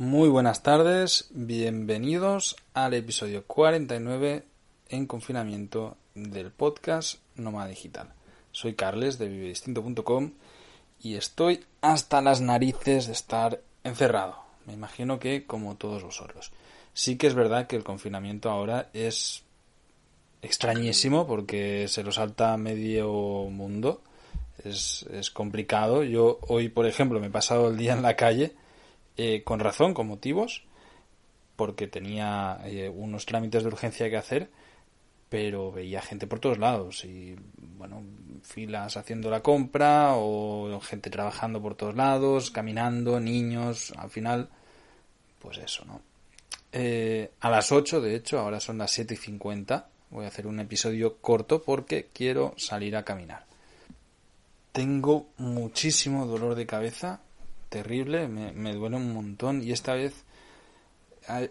Muy buenas tardes, bienvenidos al episodio 49 en confinamiento del podcast Nómada Digital. Soy Carles de vivedistinto.com y estoy hasta las narices de estar encerrado. Me imagino que como todos vosotros. Sí que es verdad que el confinamiento ahora es extrañísimo porque se lo salta medio mundo. Es, es complicado. Yo hoy, por ejemplo, me he pasado el día en la calle eh, con razón, con motivos, porque tenía eh, unos trámites de urgencia que hacer, pero veía gente por todos lados y, bueno, filas haciendo la compra o gente trabajando por todos lados, caminando, niños, al final, pues eso, ¿no? Eh, a las 8, de hecho, ahora son las 7 y 50, voy a hacer un episodio corto porque quiero salir a caminar. Tengo muchísimo dolor de cabeza, terrible, me, duele un montón y esta vez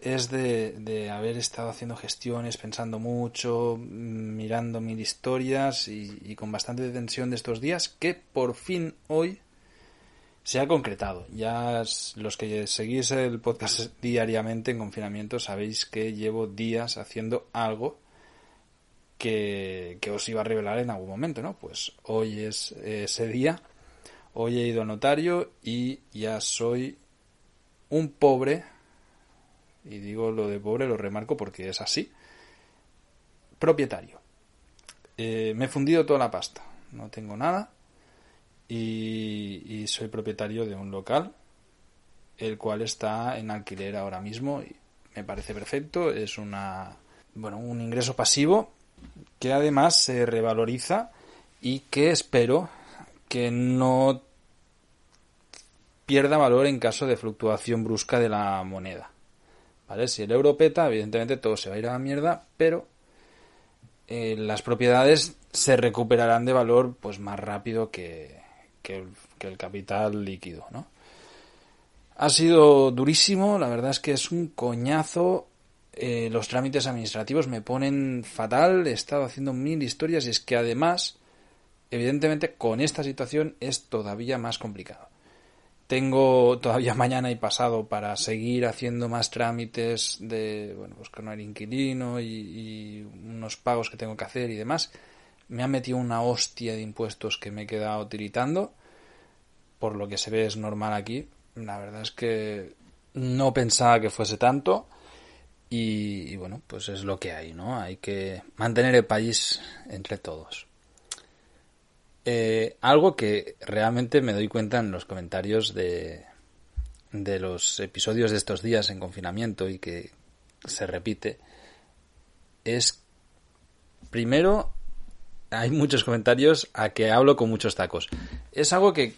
es de, de, haber estado haciendo gestiones, pensando mucho, mirando mil historias y, y, con bastante tensión de estos días que por fin hoy se ha concretado. Ya los que seguís el podcast diariamente en confinamiento sabéis que llevo días haciendo algo que, que os iba a revelar en algún momento, ¿no? Pues hoy es ese día Hoy he ido a notario y ya soy un pobre, y digo lo de pobre, lo remarco porque es así, propietario. Eh, me he fundido toda la pasta, no tengo nada y, y, soy propietario de un local, el cual está en alquiler ahora mismo y me parece perfecto, es una, bueno, un ingreso pasivo que además se revaloriza y que espero que no pierda valor en caso de fluctuación brusca de la moneda. ¿Vale? Si el euro peta, evidentemente todo se va a ir a la mierda, pero eh, las propiedades se recuperarán de valor pues más rápido que, el capital líquido, ¿no? Ha sido durísimo, la verdad es que es un coñazo. Eh, los trámites administrativos me ponen fatal, he estado haciendo mil historias y es que además evidentemente con esta situación es todavía más complicado. Tengo todavía mañana y pasado para seguir haciendo más trámites de, bueno, pues con el inquilino y, unos pagos que tengo que hacer y demás. Me han metido una hostia de impuestos que me he quedado tiritando. Por lo que se ve es normal aquí. La verdad es que no pensaba que fuese tanto. Y bueno, pues es lo que hay, ¿no? Hay que mantener el país entre todos. Eh, algo que realmente me doy cuenta en los comentarios de, de los episodios de estos días en confinamiento y que se repite es primero hay muchos comentarios a que hablo con muchos tacos. Es algo que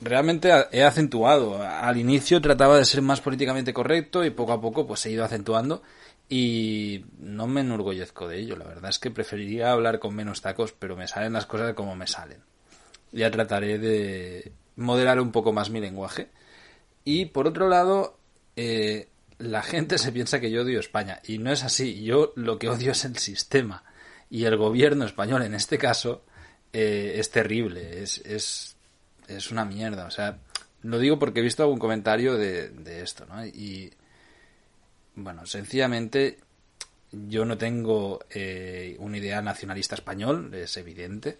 realmente he acentuado. Al inicio trataba de ser más políticamente correcto y poco a poco pues he ido acentuando y no me enorgullezco de ello. La verdad es que preferiría hablar con menos tacos, pero me salen las cosas como me salen. Ya trataré de moderar un poco más mi lenguaje. Y por otro lado, eh, la gente se piensa que yo odio España. Y no es así. Yo lo que odio es el sistema. Y el gobierno español, en este caso, eh, es terrible. Es, es, es una mierda. O sea, lo digo porque he visto algún comentario de, de esto, ¿no? Y bueno, sencillamente yo no tengo eh, un ideal nacionalista español, es evidente,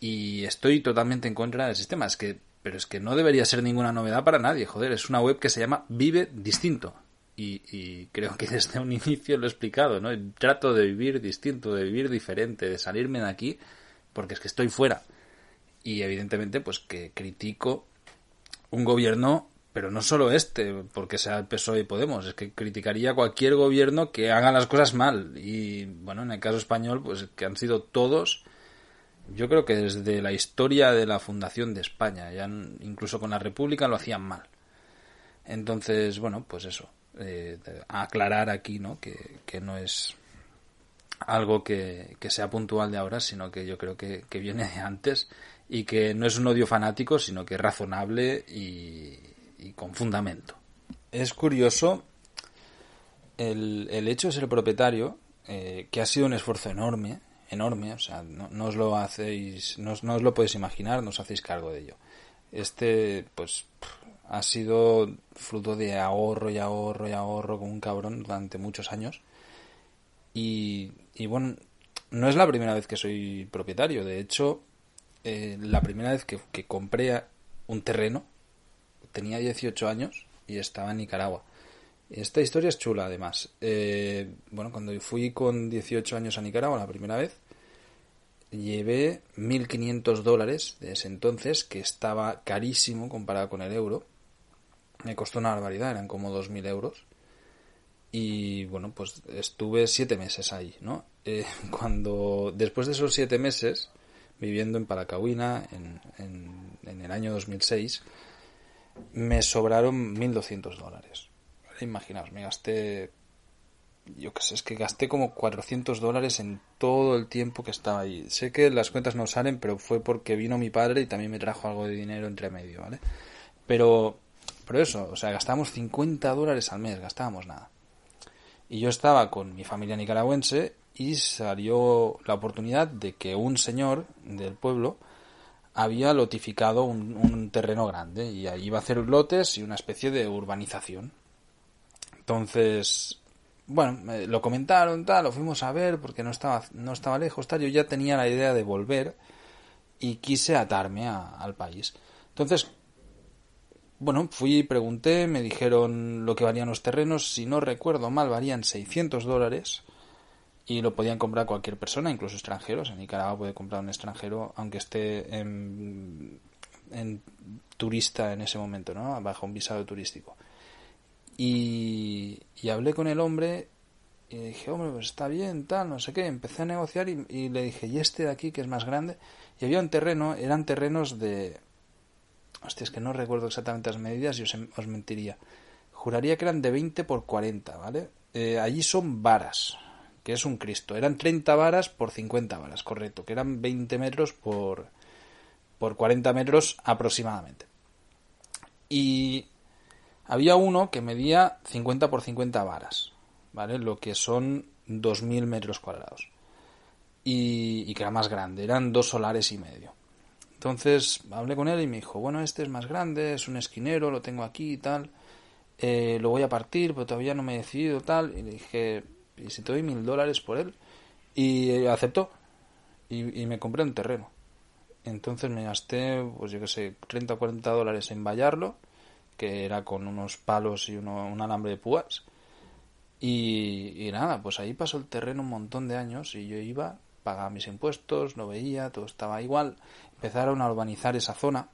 y estoy totalmente en contra del sistema. Es que, pero es que no debería ser ninguna novedad para nadie, joder, es una web que se llama Vive Distinto. Y, y creo que desde un inicio lo he explicado, ¿no? Trato de vivir distinto, de vivir diferente, de salirme de aquí, porque es que estoy fuera. Y evidentemente, pues que critico un gobierno pero no solo este, porque sea el PSOE y Podemos, es que criticaría cualquier gobierno que haga las cosas mal. Y bueno, en el caso español, pues que han sido todos yo creo que desde la historia de la fundación de España, ya incluso con la República lo hacían mal. Entonces, bueno, pues eso, eh, aclarar aquí, ¿no? Que, que no es algo que, que, sea puntual de ahora, sino que yo creo que, que, viene de antes y que no es un odio fanático, sino que es razonable y, y con fundamento. Es curioso el, el, hecho de ser propietario, eh, que ha sido un esfuerzo enorme, enorme, o sea, no, os lo hacéis, no, no, os lo podéis imaginar, no os hacéis cargo de ello. Este, pues, ha sido fruto de ahorro y ahorro y ahorro como un cabrón durante muchos años. Y, y bueno, no es la primera vez que soy propietario. De hecho, eh, la primera vez que, que, compré un terreno, tenía 18 años y estaba en Nicaragua. Esta historia es chula, además. Eh, bueno, cuando fui con 18 años a Nicaragua la primera vez, llevé 1.500 dólares de ese entonces, que estaba carísimo comparado con el euro. Me costó una barbaridad, eran como 2.000 euros. Y bueno, pues estuve siete meses ahí, ¿no? Eh, cuando, después de esos siete meses, viviendo en Paracahuina, en, en, en el año 2006, me sobraron 1.200 dólares. Imaginaos, me gasté yo qué sé, es que gasté como 400 dólares en todo el tiempo que estaba ahí. Sé que las cuentas no salen, pero fue porque vino mi padre y también me trajo algo de dinero entre medio, ¿vale? Pero, pero eso, o sea, gastábamos 50 dólares al mes, gastábamos nada. Y yo estaba con mi familia nicaragüense y salió la oportunidad de que un señor del pueblo había lotificado un, un terreno grande y ahí iba a hacer lotes y una especie de urbanización. Entonces, bueno, lo comentaron, tal, lo fuimos a ver porque no estaba, no estaba lejos, tal. Yo ya tenía la idea de volver y quise atarme a, al país. Entonces, bueno, fui y pregunté, me dijeron lo que valían los terrenos, si no recuerdo mal, valían 600 dólares y lo podían comprar cualquier persona, incluso extranjeros. En Nicaragua puede comprar un extranjero aunque esté en, turista en ese momento, ¿no? Bajo un visado turístico. Y, hablé con el hombre y dije, hombre, pues está bien, tal, no sé qué. Empecé a negociar y, y, le dije, ¿y este de aquí que es más grande? Y había un terreno, eran terrenos de... Hostia, es que no recuerdo exactamente las medidas y os, os mentiría. Juraría que eran de 20 por 40, ¿vale? Eh, allí son varas, que es un Cristo. Eran 30 varas por 50 varas, correcto, que eran 20 metros por, por 40 metros aproximadamente. Y había uno que medía 50 por 50 varas, ¿vale? Lo que son 2.000 metros cuadrados. Y, y, que era más grande, eran dos solares y medio. Entonces hablé con él y me dijo, bueno, este es más grande, es un esquinero, lo tengo aquí y tal. Eh, lo voy a partir, pero todavía no me he decidido tal. Y le dije, ¿y si te doy mil dólares por él? Y aceptó. Y, me compré un terreno. Entonces me gasté, pues yo qué sé, 30 o 40 dólares en vallarlo que era con unos palos y uno, un alambre de púas. Y, y, nada, pues ahí pasó el terreno un montón de años y yo iba, pagaba mis impuestos, lo veía, todo estaba igual. Empezaron a urbanizar esa zona,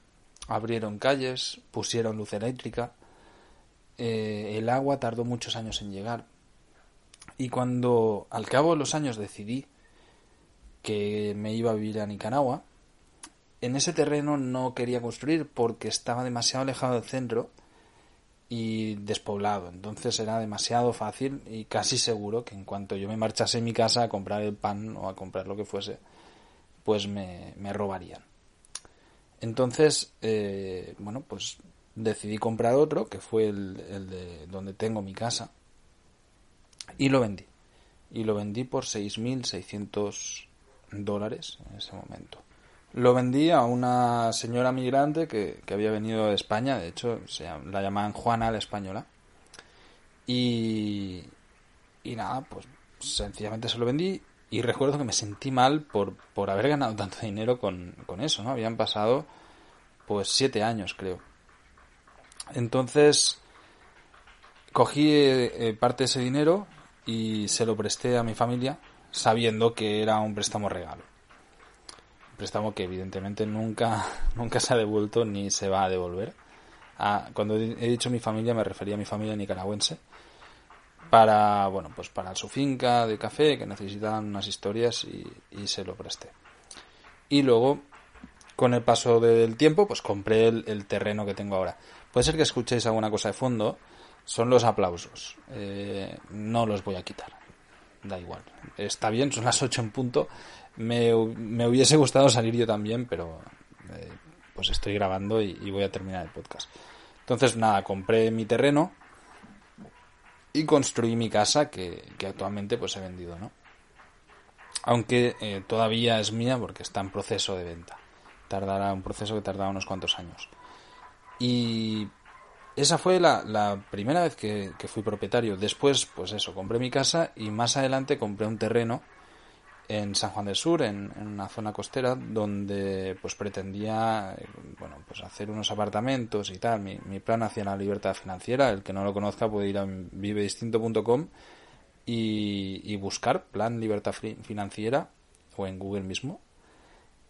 abrieron calles, pusieron luz eléctrica. Eh, el agua tardó muchos años en llegar. Y cuando al cabo de los años decidí que me iba a vivir a Nicaragua, en ese terreno no quería construir porque estaba demasiado alejado del centro y despoblado. Entonces era demasiado fácil y casi seguro que en cuanto yo me marchase en mi casa a comprar el pan o a comprar lo que fuese, pues me, me robarían. Entonces, eh, bueno, pues decidí comprar otro, que fue el, el, de donde tengo mi casa, y lo vendí. Y lo vendí por 6.600 dólares en ese momento. Lo vendí a una señora migrante que, que había venido de España, de hecho se la llamaban Juana la Española. Y, y nada, pues sencillamente se lo vendí y recuerdo que me sentí mal por, por haber ganado tanto dinero con, con eso, ¿no? Habían pasado pues siete años, creo. Entonces cogí eh, parte de ese dinero y se lo presté a mi familia sabiendo que era un préstamo regalo préstamo que evidentemente nunca, nunca se ha devuelto ni se va a devolver. Ah, cuando he dicho mi familia me refería a mi familia nicaragüense para bueno pues para su finca de café que necesitaban unas historias y, y se lo presté y luego con el paso del tiempo pues compré el, terreno que tengo ahora. Puede ser que escuchéis alguna cosa de fondo, son los aplausos. Eh, no los voy a quitar, da igual. Está bien, son las 8 en punto. Me, hubiese gustado salir yo también, pero eh, pues estoy grabando y, voy a terminar el podcast. Entonces, nada, compré mi terreno y construí mi casa que, actualmente pues he vendido, ¿no? Aunque eh, todavía es mía porque está en proceso de venta. Tardará un proceso que tardará unos cuantos años. Y esa fue la, primera vez que, fui propietario. Después, pues eso, compré mi casa y más adelante compré un terreno en San Juan del Sur, en, una zona costera, donde pues pretendía bueno, pues hacer unos apartamentos y tal. Mi, plan hacia la libertad financiera, el que no lo conozca puede ir a vivedistinto.com y, y buscar plan libertad financiera o en Google mismo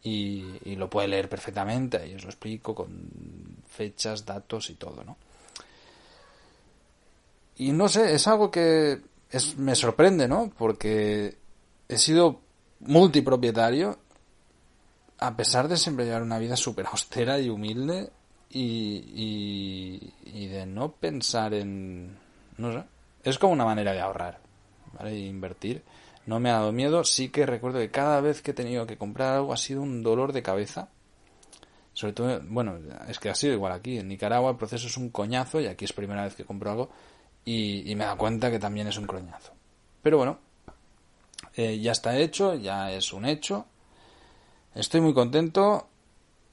y, y, lo puede leer perfectamente y os lo explico con fechas, datos y todo, ¿no? Y no sé, es algo que es, me sorprende, ¿no? Porque he sido multipropietario a pesar de siempre llevar una vida súper austera y humilde y, y, de no pensar en... no sé, es como una manera de ahorrar, ¿vale? E invertir. No me ha dado miedo, sí que recuerdo que cada vez que he tenido que comprar algo ha sido un dolor de cabeza. Sobre todo, bueno, es que ha sido igual aquí. En Nicaragua el proceso es un coñazo y aquí es primera vez que compro algo y, me da cuenta que también es un coñazo. Pero bueno, eh, ya está hecho, ya es un hecho. Estoy muy contento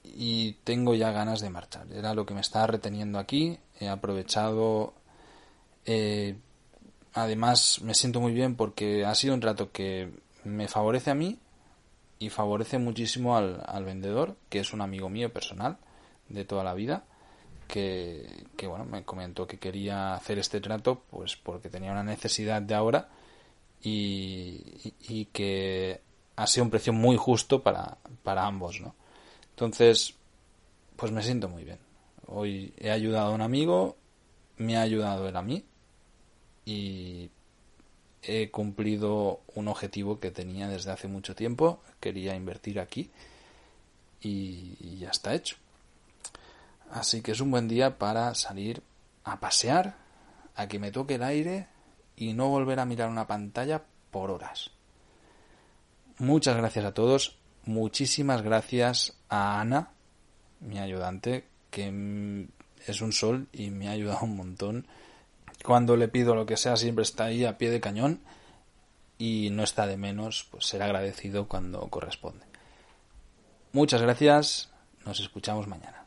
y tengo ya ganas de marchar. Era lo que me estaba reteniendo aquí. He aprovechado. Eh, además, me siento muy bien porque ha sido un trato que me favorece a mí y favorece muchísimo al, al vendedor, que es un amigo mío personal de toda la vida que, bueno, me comentó que quería hacer este trato pues porque tenía una necesidad de ahora y, y, que ha sido un precio muy justo para, para ambos, ¿no? Entonces, pues me siento muy bien. Hoy he ayudado a un amigo, me ha ayudado él a mí y he cumplido un objetivo que tenía desde hace mucho tiempo. Quería invertir aquí y ya está hecho. Así que es un buen día para salir a pasear, a que me toque el aire y no volver a mirar una pantalla por horas. Muchas gracias a todos. Muchísimas gracias a Ana, mi ayudante, que es un sol y me ha ayudado un montón. Cuando le pido lo que sea, siempre está ahí a pie de cañón y no está de menos pues ser agradecido cuando corresponde. Muchas gracias. Nos escuchamos mañana.